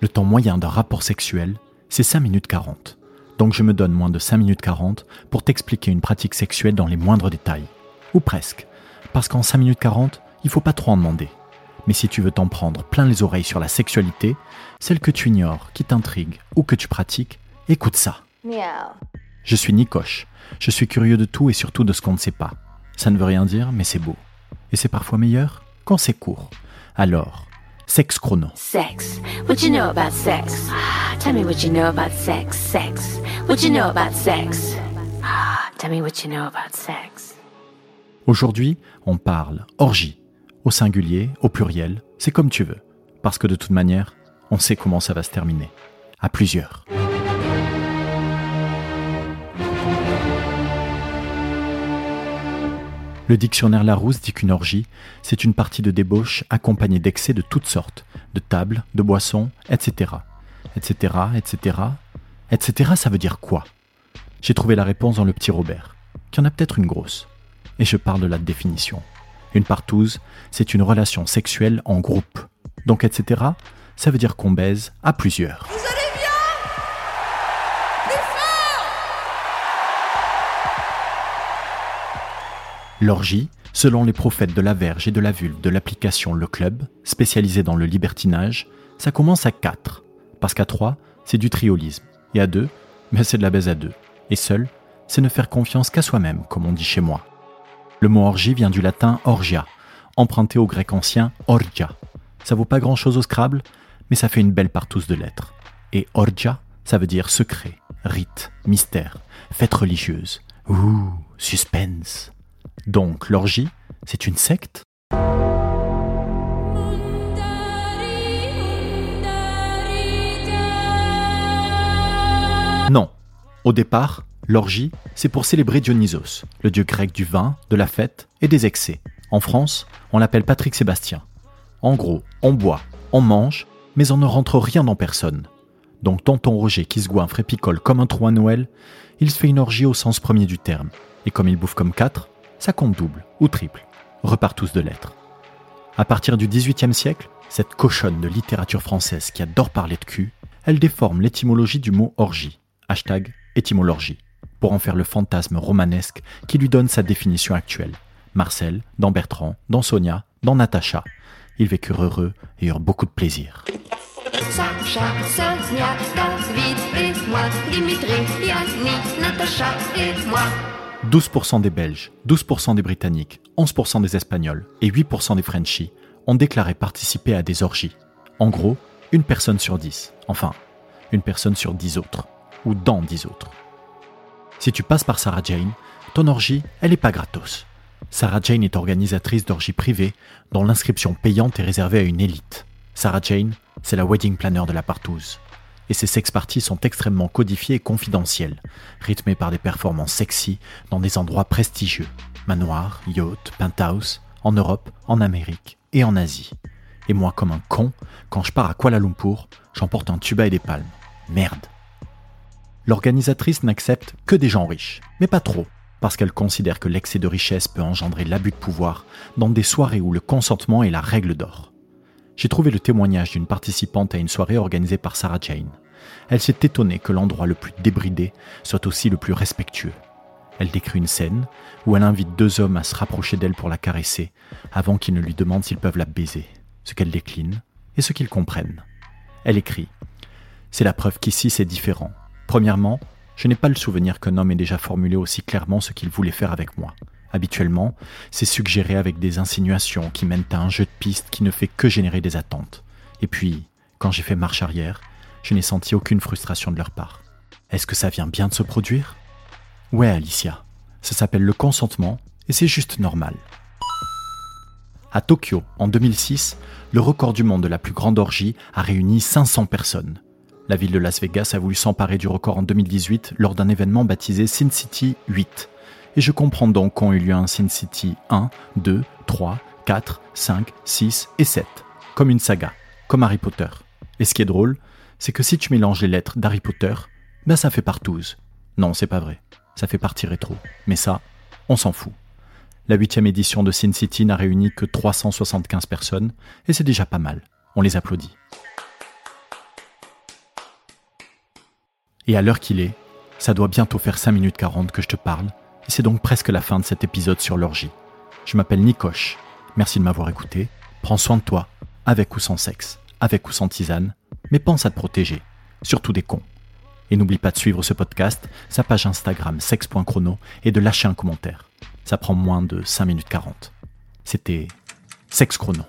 Le temps moyen d'un rapport sexuel, c'est 5 minutes 40. Donc je me donne moins de 5 minutes 40 pour t'expliquer une pratique sexuelle dans les moindres détails. Ou presque. Parce qu'en 5 minutes 40, il faut pas trop en demander. Mais si tu veux t'en prendre plein les oreilles sur la sexualité, celle que tu ignores, qui t'intrigue ou que tu pratiques, écoute ça. Je suis Nicoche. Je suis curieux de tout et surtout de ce qu'on ne sait pas. Ça ne veut rien dire, mais c'est beau. Et c'est parfois meilleur quand c'est court. Alors, sexe chrono. Sex. What you know about sex? Tell me what you know about sex. Sex. What you know about sex? Tell me what you know about sex. Aujourd'hui, on parle orgie. Au singulier, au pluriel, c'est comme tu veux. Parce que de toute manière, on sait comment ça va se terminer. À plusieurs. Le dictionnaire Larousse dit qu'une orgie, c'est une partie de débauche accompagnée d'excès de toutes sortes, de tables, de boissons, etc. etc. etc. etc. ça veut dire quoi? J'ai trouvé la réponse dans le petit Robert, qui en a peut-être une grosse. Et je parle de la définition. Une partouze, c'est une relation sexuelle en groupe. Donc etc. ça veut dire qu'on baise à plusieurs. L'orgie, selon les prophètes de la verge et de la vulve de l'application Le Club, spécialisée dans le libertinage, ça commence à 4. Parce qu'à 3, c'est du triolisme. Et à 2, ben c'est de la baise à 2. Et seul, c'est ne faire confiance qu'à soi-même, comme on dit chez moi. Le mot orgie vient du latin orgia, emprunté au grec ancien orgia. Ça vaut pas grand chose au Scrabble, mais ça fait une belle partouze de lettres. Et orgia, ça veut dire secret, rite, mystère, fête religieuse. Ouh, suspense. Donc l'orgie, c'est une secte? Non. Au départ, l'orgie, c'est pour célébrer Dionysos, le dieu grec du vin, de la fête et des excès. En France, on l'appelle Patrick Sébastien. En gros, on boit, on mange, mais on ne rentre rien dans personne. Donc tonton Roger qui se goinfre et picole comme un trou à Noël, il se fait une orgie au sens premier du terme. Et comme il bouffe comme quatre, ça compte double ou triple. Repart tous de lettres. À partir du XVIIIe siècle, cette cochonne de littérature française qui adore parler de cul, elle déforme l'étymologie du mot orgie, hashtag étymologie, pour en faire le fantasme romanesque qui lui donne sa définition actuelle. Marcel, dans Bertrand, dans Sonia, dans Natacha. Ils vécurent heureux et eurent beaucoup de plaisir. 12% des Belges, 12% des Britanniques, 11% des Espagnols et 8% des Frenchies ont déclaré participer à des orgies. En gros, une personne sur 10. Enfin, une personne sur 10 autres. Ou dans 10 autres. Si tu passes par Sarah Jane, ton orgie, elle n'est pas gratos. Sarah Jane est organisatrice d'orgies privées dont l'inscription payante est réservée à une élite. Sarah Jane, c'est la wedding planner de la partouze et ces sex-parties sont extrêmement codifiées et confidentielles, rythmées par des performances sexy dans des endroits prestigieux, manoirs, yachts, penthouse, en Europe, en Amérique et en Asie. Et moi, comme un con, quand je pars à Kuala Lumpur, j'emporte un tuba et des palmes. Merde. L'organisatrice n'accepte que des gens riches, mais pas trop, parce qu'elle considère que l'excès de richesse peut engendrer l'abus de pouvoir dans des soirées où le consentement est la règle d'or j'ai trouvé le témoignage d'une participante à une soirée organisée par Sarah Jane. Elle s'est étonnée que l'endroit le plus débridé soit aussi le plus respectueux. Elle décrit une scène où elle invite deux hommes à se rapprocher d'elle pour la caresser avant qu'ils ne lui demandent s'ils peuvent la baiser, ce qu'elle décline et ce qu'ils comprennent. Elle écrit C'est la preuve qu'ici c'est différent. Premièrement, je n'ai pas le souvenir qu'un homme ait déjà formulé aussi clairement ce qu'il voulait faire avec moi. Habituellement, c'est suggéré avec des insinuations qui mènent à un jeu de piste qui ne fait que générer des attentes. Et puis, quand j'ai fait marche arrière, je n'ai senti aucune frustration de leur part. Est-ce que ça vient bien de se produire? Ouais, Alicia. Ça s'appelle le consentement et c'est juste normal. À Tokyo, en 2006, le record du monde de la plus grande orgie a réuni 500 personnes. La ville de Las Vegas a voulu s'emparer du record en 2018 lors d'un événement baptisé Sin City 8, et je comprends donc qu'ont eu lieu un Sin City 1, 2, 3, 4, 5, 6 et 7, comme une saga, comme Harry Potter. Et ce qui est drôle, c'est que si tu mélanges les lettres d'Harry Potter, ben ça fait partouze. Non, c'est pas vrai. Ça fait partie rétro. Mais ça, on s'en fout. La huitième édition de Sin City n'a réuni que 375 personnes, et c'est déjà pas mal. On les applaudit. Et à l'heure qu'il est, ça doit bientôt faire 5 minutes 40 que je te parle, et c'est donc presque la fin de cet épisode sur l'orgie. Je m'appelle Nikoche, merci de m'avoir écouté, prends soin de toi, avec ou sans sexe, avec ou sans tisane, mais pense à te protéger, surtout des cons. Et n'oublie pas de suivre ce podcast, sa page Instagram sex.chrono et de lâcher un commentaire. Ça prend moins de 5 minutes 40. C'était Sex Chrono.